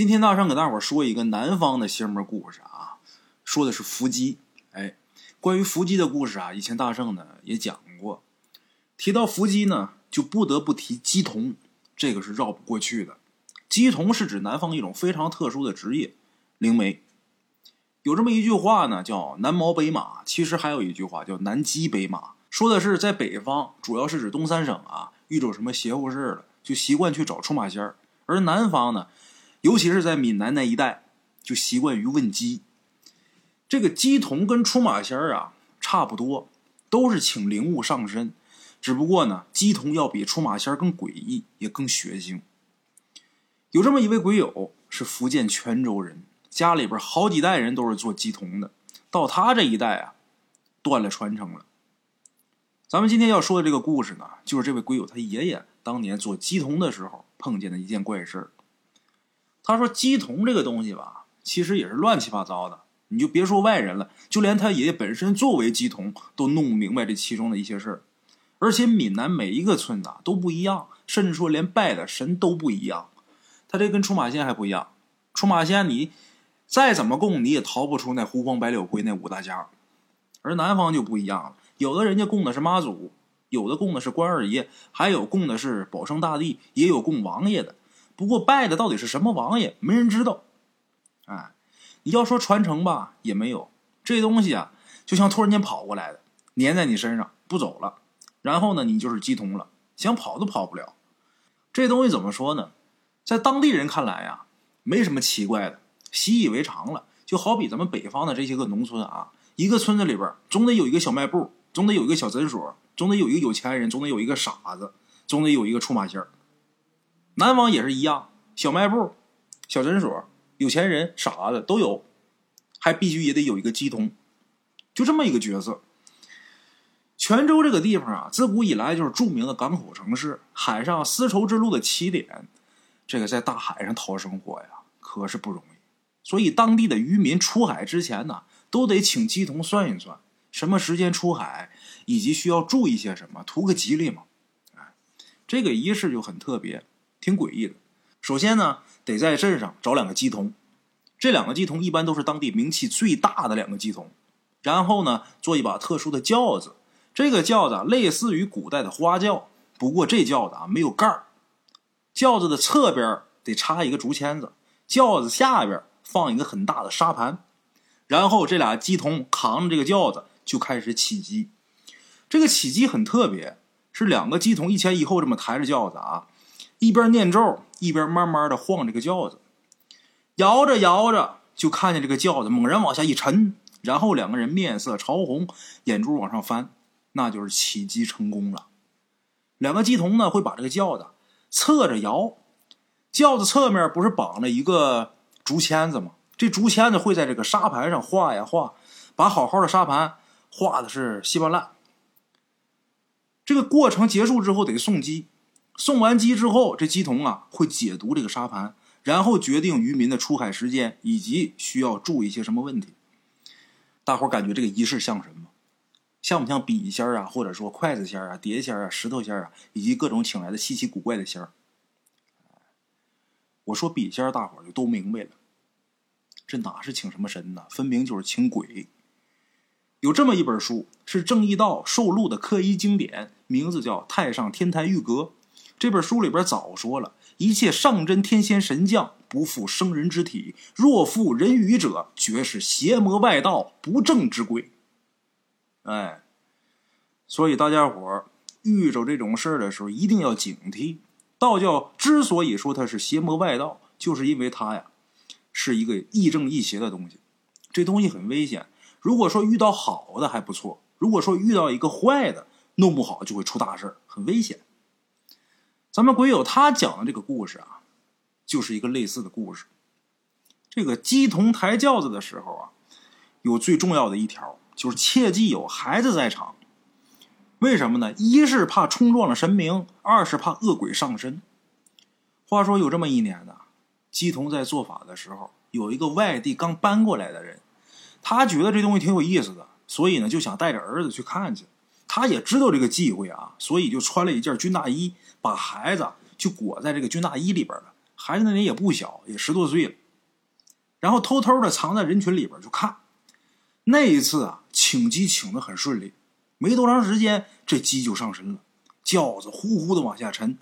今天大圣给大伙说一个南方的邪门故事啊，说的是伏击。哎，关于伏击的故事啊，以前大圣呢也讲过。提到伏击呢，就不得不提鸡童，这个是绕不过去的。鸡童是指南方一种非常特殊的职业，灵媒。有这么一句话呢，叫“南毛北马”，其实还有一句话叫“南鸡北马”，说的是在北方，主要是指东三省啊，遇着什么邪乎事了，就习惯去找出马仙儿；而南方呢，尤其是在闽南那一带，就习惯于问鸡。这个鸡童跟出马仙儿啊差不多，都是请灵物上身，只不过呢，鸡童要比出马仙儿更诡异，也更血腥。有这么一位鬼友，是福建泉州人。家里边好几代人都是做鸡童的，到他这一代啊，断了传承了。咱们今天要说的这个故事呢，就是这位鬼友他爷爷当年做鸡童的时候碰见的一件怪事他说鸡童这个东西吧，其实也是乱七八糟的。你就别说外人了，就连他爷爷本身作为鸡童都弄不明白这其中的一些事儿。而且闽南每一个村子都不一样，甚至说连拜的神都不一样。他这跟出马仙还不一样，出马仙你。再怎么供，你也逃不出那胡黄白柳灰那五大家，而南方就不一样了。有的人家供的是妈祖，有的供的是关二爷，还有供的是保生大帝，也有供王爷的。不过拜的到底是什么王爷，没人知道。哎，你要说传承吧，也没有。这东西啊，就像突然间跑过来的，粘在你身上不走了。然后呢，你就是鸡童了，想跑都跑不了。这东西怎么说呢？在当地人看来呀，没什么奇怪的。习以为常了，就好比咱们北方的这些个农村啊，一个村子里边总得有一个小卖部，总得有一个小诊所，总得有一个有钱人，总得有一个傻子，总得有一个出马仙儿。南方也是一样，小卖部、小诊所、有钱人、傻子都有，还必须也得有一个鸡童，就这么一个角色。泉州这个地方啊，自古以来就是著名的港口城市，海上丝绸之路的起点，这个在大海上讨生活呀，可是不容易。所以，当地的渔民出海之前呢，都得请鸡童算一算什么时间出海，以及需要注意些什么，图个吉利嘛。哎，这个仪式就很特别，挺诡异的。首先呢，得在镇上找两个鸡童，这两个鸡童一般都是当地名气最大的两个鸡童。然后呢，做一把特殊的轿子，这个轿子类似于古代的花轿，不过这轿子啊没有盖儿。轿子的侧边得插一个竹签子，轿子下边。放一个很大的沙盘，然后这俩鸡童扛着这个轿子就开始起鸡。这个起鸡很特别，是两个鸡童一前一后这么抬着轿子啊，一边念咒一边慢慢的晃这个轿子，摇着摇着就看见这个轿子猛然往下一沉，然后两个人面色潮红，眼珠往上翻，那就是起机成功了。两个鸡童呢会把这个轿子侧着摇，轿子侧面不是绑着一个。竹签子吗，这竹签子会在这个沙盘上画呀画，把好好的沙盘画的是稀巴烂。这个过程结束之后得送机，送完鸡之后，这鸡童啊会解读这个沙盘，然后决定渔民的出海时间以及需要注意一些什么问题。大伙感觉这个仪式像什么？像不像笔仙啊，或者说筷子仙啊、碟仙啊、石头仙啊，以及各种请来的稀奇古怪的仙儿？我说笔仙，大伙就都明白了。这哪是请什么神呢？分明就是请鬼。有这么一本书，是正义道受录的科一经典，名字叫《太上天台玉阁》。这本书里边早说了，一切上真天仙神将不负生人之体，若负人语者，绝是邪魔外道不正之鬼。哎，所以大家伙遇着这种事儿的时候，一定要警惕。道教之所以说它是邪魔外道，就是因为它呀。是一个亦正亦邪的东西，这东西很危险。如果说遇到好的还不错，如果说遇到一个坏的，弄不好就会出大事很危险。咱们鬼友他讲的这个故事啊，就是一个类似的故事。这个鸡童抬轿子的时候啊，有最重要的一条，就是切记有孩子在场。为什么呢？一是怕冲撞了神明，二是怕恶鬼上身。话说有这么一年呢。姬童在做法的时候，有一个外地刚搬过来的人，他觉得这东西挺有意思的，所以呢就想带着儿子去看去。他也知道这个忌讳啊，所以就穿了一件军大衣，把孩子就裹在这个军大衣里边了，孩子那年也不小，也十多岁了。然后偷偷的藏在人群里边就看。那一次啊，请鸡请的很顺利，没多长时间，这鸡就上身了，轿子呼呼的往下沉。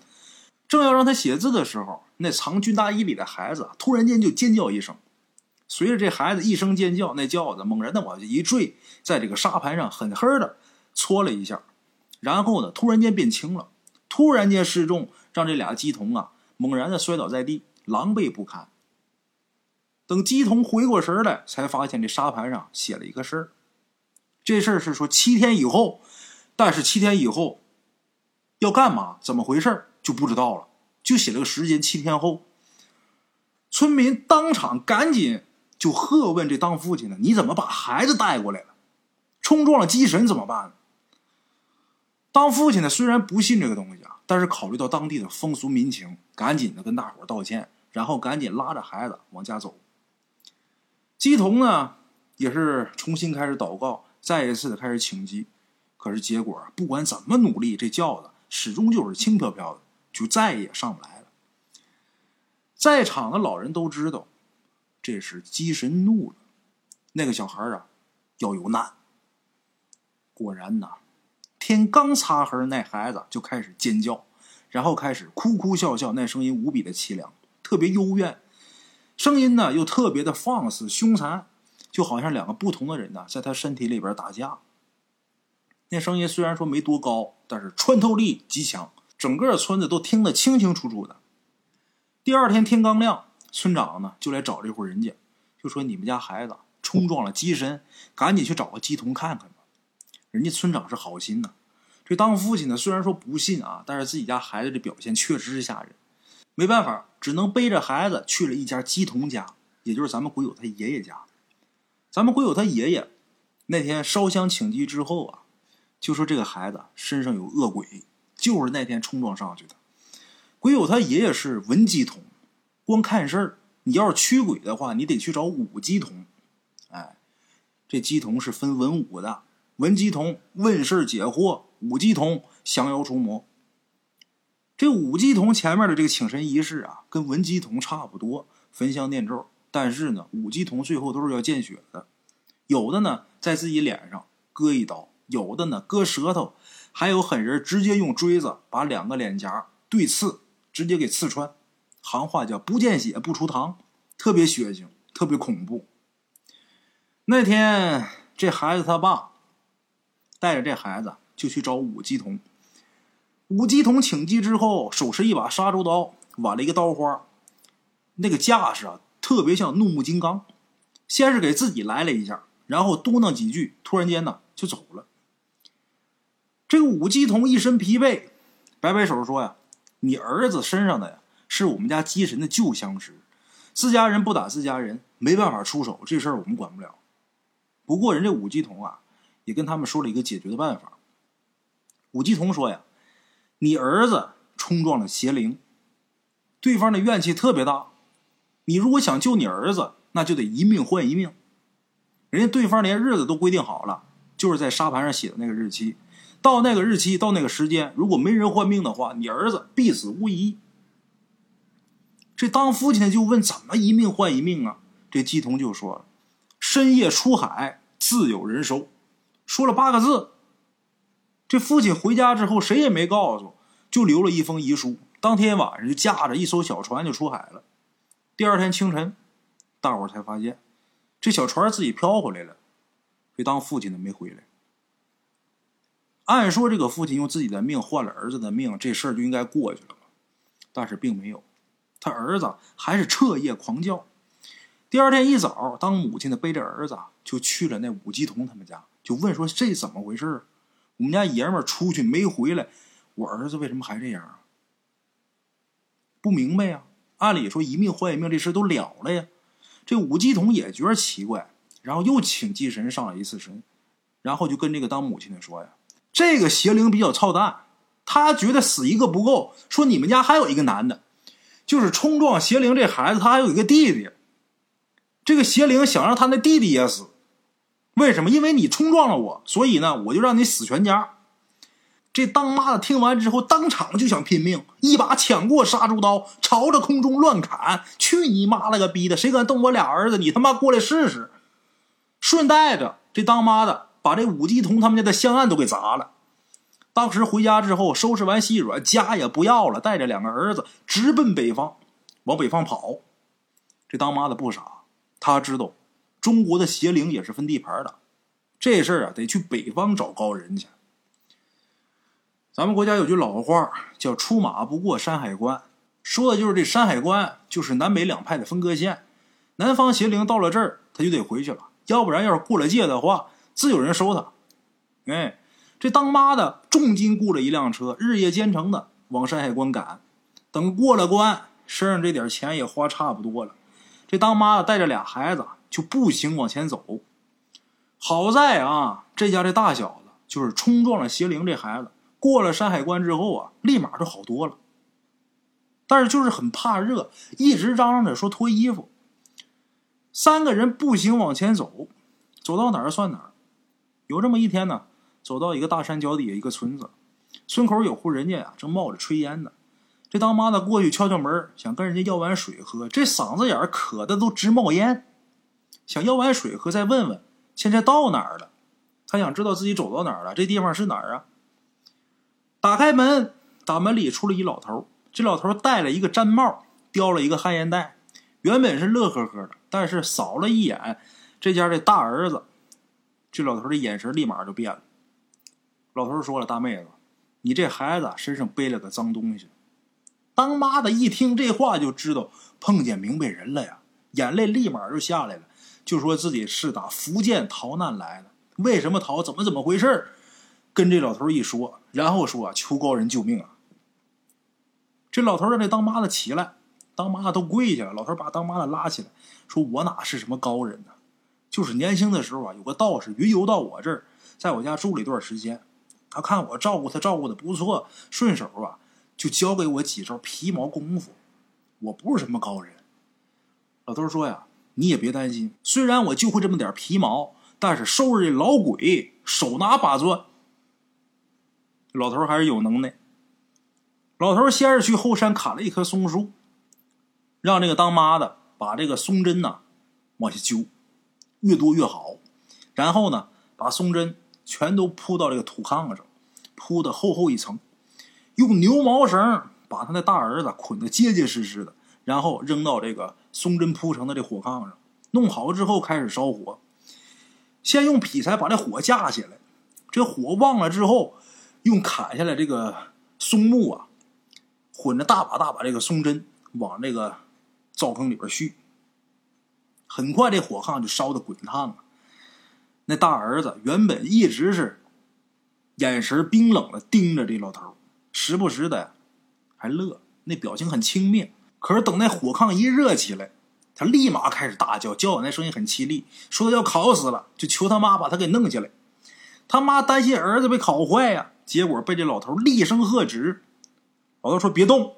正要让他写字的时候，那藏军大衣里的孩子突然间就尖叫一声。随着这孩子一声尖叫，那轿子猛然的往下一坠，在这个沙盘上狠狠的搓了一下，然后呢，突然间变轻了，突然间失重，让这俩鸡童啊猛然的摔倒在地，狼狈不堪。等鸡童回过神来，才发现这沙盘上写了一个事儿。这事儿是说七天以后，但是七天以后要干嘛？怎么回事就不知道了。就写了个时间，七天后。村民当场赶紧就喝问这当父亲的：“你怎么把孩子带过来了？冲撞了鸡神怎么办？”当父亲的虽然不信这个东西啊，但是考虑到当地的风俗民情，赶紧的跟大伙道歉，然后赶紧拉着孩子往家走。鸡童呢，也是重新开始祷告，再一次的开始请鸡，可是结果不管怎么努力，这轿子始终就是轻飘飘的，就再也上不来了。在场的老人都知道，这是鸡神怒了，那个小孩啊要有难。果然呐，天刚擦黑，那孩子就开始尖叫，然后开始哭哭笑笑，那声音无比的凄凉，特别幽怨。声音呢又特别的放肆凶残，就好像两个不同的人呢在他身体里边打架。那声音虽然说没多高，但是穿透力极强，整个村子都听得清清楚楚的。第二天天刚亮，村长呢就来找这户人家，就说你们家孩子冲撞了鸡神，赶紧去找个鸡童看看吧。人家村长是好心呐，这当父亲的虽然说不信啊，但是自己家孩子的表现确实是吓人。没办法，只能背着孩子去了一家鸡童家，也就是咱们鬼友他爷爷家。咱们鬼友他爷爷那天烧香请鸡之后啊，就说这个孩子身上有恶鬼，就是那天冲撞上去的。鬼友他爷爷是文鸡童，光看事儿。你要是驱鬼的话，你得去找武鸡童。哎，这鸡童是分文武的，文鸡童问事解惑，武鸡童降妖除魔。这五鸡童前面的这个请神仪式啊，跟文鸡童差不多，焚香念咒。但是呢，五鸡童最后都是要见血的，有的呢在自己脸上割一刀，有的呢割舌头，还有狠人直接用锥子把两个脸颊对刺，直接给刺穿。行话叫不见血不出堂，特别血腥，特别恐怖。那天这孩子他爸带着这孩子就去找武鸡童。五鸡童请鸡之后，手持一把杀猪刀，挽了一个刀花，那个架势啊，特别像怒目金刚。先是给自己来了一下，然后嘟囔几句，突然间呢就走了。这个武鸡童一身疲惫，摆摆手说：“呀，你儿子身上的呀，是我们家鸡神的旧相识，自家人不打自家人，没办法出手，这事儿我们管不了。不过人这五鸡童啊，也跟他们说了一个解决的办法。五鸡童说呀。”你儿子冲撞了邪灵，对方的怨气特别大。你如果想救你儿子，那就得一命换一命。人家对方连日子都规定好了，就是在沙盘上写的那个日期。到那个日期，到那个时间，如果没人换命的话，你儿子必死无疑。这当父亲的就问：怎么一命换一命啊？这鸡童就说了：深夜出海，自有人收。说了八个字。这父亲回家之后，谁也没告诉，就留了一封遗书。当天晚上就驾着一艘小船就出海了。第二天清晨，大伙才发现，这小船自己飘回来了。这当父亲的没回来。按说这个父亲用自己的命换了儿子的命，这事儿就应该过去了但是并没有，他儿子还是彻夜狂叫。第二天一早，当母亲的背着儿子就去了那武吉同他们家，就问说这怎么回事我们家爷们儿出去没回来，我儿子为什么还这样啊？不明白呀！按理说一命换一命，这事都了了呀。这武继统也觉得奇怪，然后又请祭神上了一次神，然后就跟这个当母亲的说呀：“这个邪灵比较操蛋，他觉得死一个不够，说你们家还有一个男的，就是冲撞邪灵这孩子，他还有一个弟弟。这个邪灵想让他那弟弟也死。”为什么？因为你冲撞了我，所以呢，我就让你死全家。这当妈的听完之后，当场就想拼命，一把抢过杀猪刀，朝着空中乱砍。去你妈了个逼的！谁敢动我俩儿子？你他妈过来试试！顺带着，这当妈的把这武继同他们家的香案都给砸了。当时回家之后，收拾完细软，家也不要了，带着两个儿子直奔北方，往北方跑。这当妈的不傻，他知道中国的邪灵也是分地盘的，这事儿啊得去北方找高人去。咱们国家有句老话叫“出马不过山海关”，说的就是这山海关就是南北两派的分割线。南方邪灵到了这儿，他就得回去了，要不然要是过了界的话，自有人收他。哎。这当妈的重金雇了一辆车，日夜兼程的往山海关赶。等过了关，身上这点钱也花差不多了。这当妈的带着俩孩子就步行往前走。好在啊，这家这大小子就是冲撞了邪灵这孩子，过了山海关之后啊，立马就好多了。但是就是很怕热，一直嚷嚷着说脱衣服。三个人步行往前走，走到哪儿算哪儿。有这么一天呢。走到一个大山脚底下一个村子，村口有户人家呀，正冒着炊烟呢。这当妈的过去敲敲门，想跟人家要碗水喝，这嗓子眼渴的都直冒烟，想要碗水喝，再问问现在到哪儿了。他想知道自己走到哪儿了，这地方是哪儿啊？打开门，大门里出了一老头。这老头戴了一个毡帽，叼了一个旱烟袋，原本是乐呵呵的，但是扫了一眼这家的大儿子，这老头的眼神立马就变了。老头说了：“大妹子，你这孩子身上背了个脏东西。”当妈的一听这话，就知道碰见明白人了呀，眼泪立马就下来了，就说自己是打福建逃难来的，为什么逃？怎么怎么回事跟这老头一说，然后说：“求高人救命啊！”这老头让这当妈的起来，当妈的都跪下了。老头把当妈的拉起来，说：“我哪是什么高人呢？就是年轻的时候啊，有个道士云游到我这儿，在我家住了一段时间。”他看我照顾他照顾的不错，顺手啊就教给我几招皮毛功夫。我不是什么高人。老头说呀，你也别担心，虽然我就会这么点皮毛，但是收拾这老鬼手拿把钻。老头还是有能耐。老头先是去后山砍了一棵松树，让这个当妈的把这个松针呐往下揪，越多越好。然后呢，把松针。全都铺到这个土炕上，铺的厚厚一层，用牛毛绳把他那大儿子捆得结结实实的，然后扔到这个松针铺成的这火炕上，弄好之后开始烧火。先用劈柴把这火架起来，这火旺了之后，用砍下来这个松木啊，混着大把大把这个松针往这个灶坑里边续。很快这火炕就烧的滚烫啊。那大儿子原本一直是眼神冰冷的盯着这老头，时不时的还乐，那表情很轻蔑。可是等那火炕一热起来，他立马开始大叫，叫那声音很凄厉，说要烤死了，就求他妈把他给弄下来。他妈担心儿子被烤坏呀，结果被这老头厉声喝止。老头说：“别动，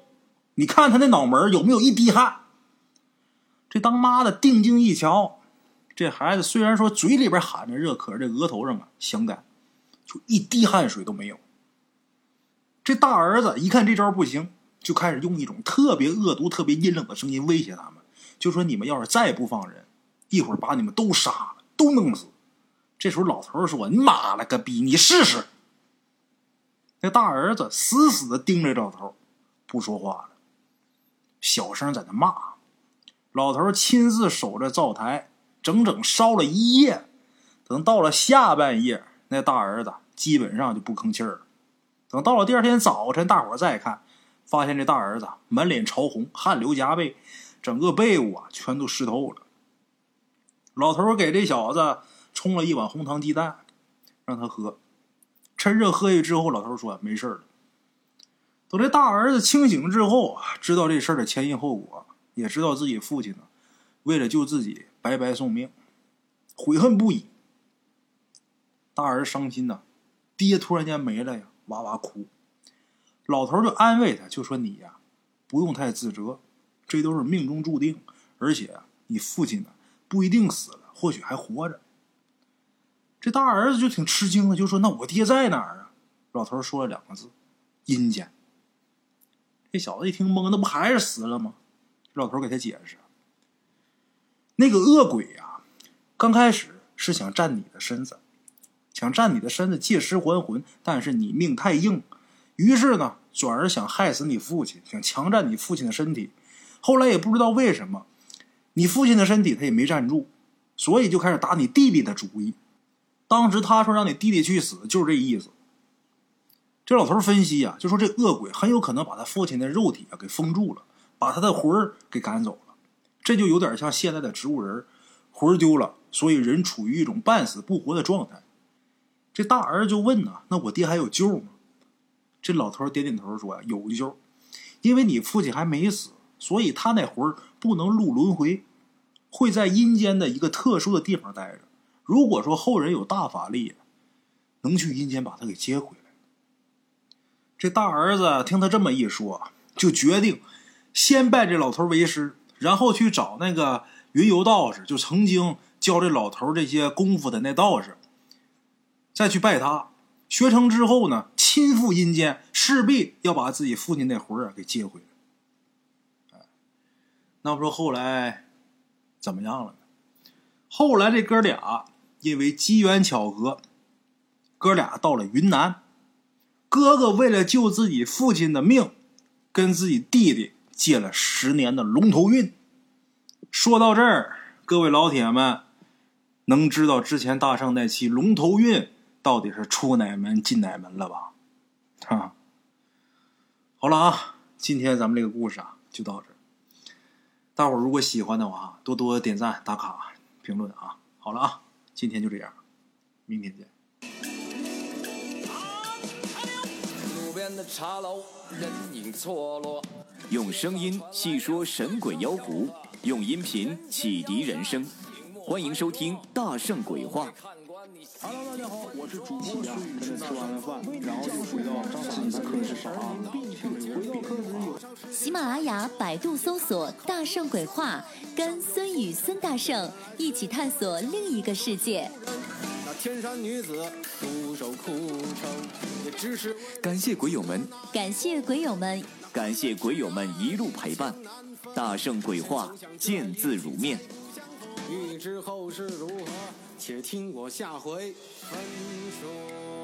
你看他那脑门有没有一滴汗？”这当妈的定睛一瞧。这孩子虽然说嘴里边喊着热，可是这额头上啊香干，就一滴汗水都没有。这大儿子一看这招不行，就开始用一种特别恶毒、特别阴冷的声音威胁他们，就说：“你们要是再不放人，一会儿把你们都杀了，都弄死。”这时候老头说：“你妈了个逼，你试试！”那大儿子死死的盯着老头，不说话了，小声在那骂。老头亲自守着灶台。整整烧了一夜，等到了下半夜，那大儿子基本上就不吭气儿了。等到了第二天早晨，大伙再看，发现这大儿子满脸潮红，汗流浃背，整个被窝啊全都湿透了。老头给这小子冲了一碗红糖鸡蛋，让他喝。趁热喝下之后，老头说没事了。等这大儿子清醒之后，知道这事儿的前因后果，也知道自己父亲呢。为了救自己，白白送命，悔恨不已。大儿伤心呐，爹突然间没了呀，哇哇哭。老头就安慰他，就说：“你呀，不用太自责，这都是命中注定。而且你父亲呢，不一定死了，或许还活着。”这大儿子就挺吃惊的，就说：“那我爹在哪儿啊？”老头说了两个字：“阴间。”这小子一听懵，那不还是死了吗？老头给他解释：“那个恶鬼呀，刚开始是想占你的身子，想占你的身子借尸还魂，但是你命太硬，于是呢，转而想害死你父亲，想强占你父亲的身体。后来也不知道为什么，你父亲的身体他也没站住，所以就开始打你弟弟的主意。当时他说让你弟弟去死，就是这意思。”这老头分析呀，就说这恶鬼很有可能把他父亲的肉体啊给封住了，把他的魂儿给赶走了。这就有点像现在的植物人，魂丢了，所以人处于一种半死不活的状态。这大儿子就问呐：“那我爹还有救吗？”这老头点点头说：“呀，有救，因为你父亲还没死，所以他那魂不能入轮回，会在阴间的一个特殊的地方待着。如果说后人有大法力，能去阴间把他给接回来。”这大儿子听他这么一说，就决定先拜这老头为师，然后去找那个云游道士，就曾经教这老头这些功夫的那道士，再去拜他。学成之后呢，亲赴阴间，势必要把自己父亲那魂儿给接回来。那不说后来怎么样了呢？后来这哥俩因为机缘巧合，哥俩到了云南。哥哥为了救自己父亲的命，跟自己弟弟借了十年的龙头运。说到这儿，各位老铁们能知道之前大圣那期龙头运到底是出哪门进哪门了吧？哈，好了啊，今天咱们这个故事啊就到这。大伙如果喜欢的话，多多点赞、打卡、评论啊。好了啊，今天就这样，明天见。茶楼，人影错落。用声音细说神鬼妖狐，用音频启迪人生。欢迎收听《大圣鬼话》。Hello，大家好，我是主播呀。跟着吃完了饭，然后就回到自己的课室上啊。回到课室喜马拉雅、百度搜索“大圣鬼话”，跟孙宇、孙大圣一起探索另一个世界。那天山女子独守空城，也只是感谢鬼友们，感谢鬼友们，感谢鬼友们一路陪伴。大圣鬼话，见字如面。欲知后事如何，且听我下回分说。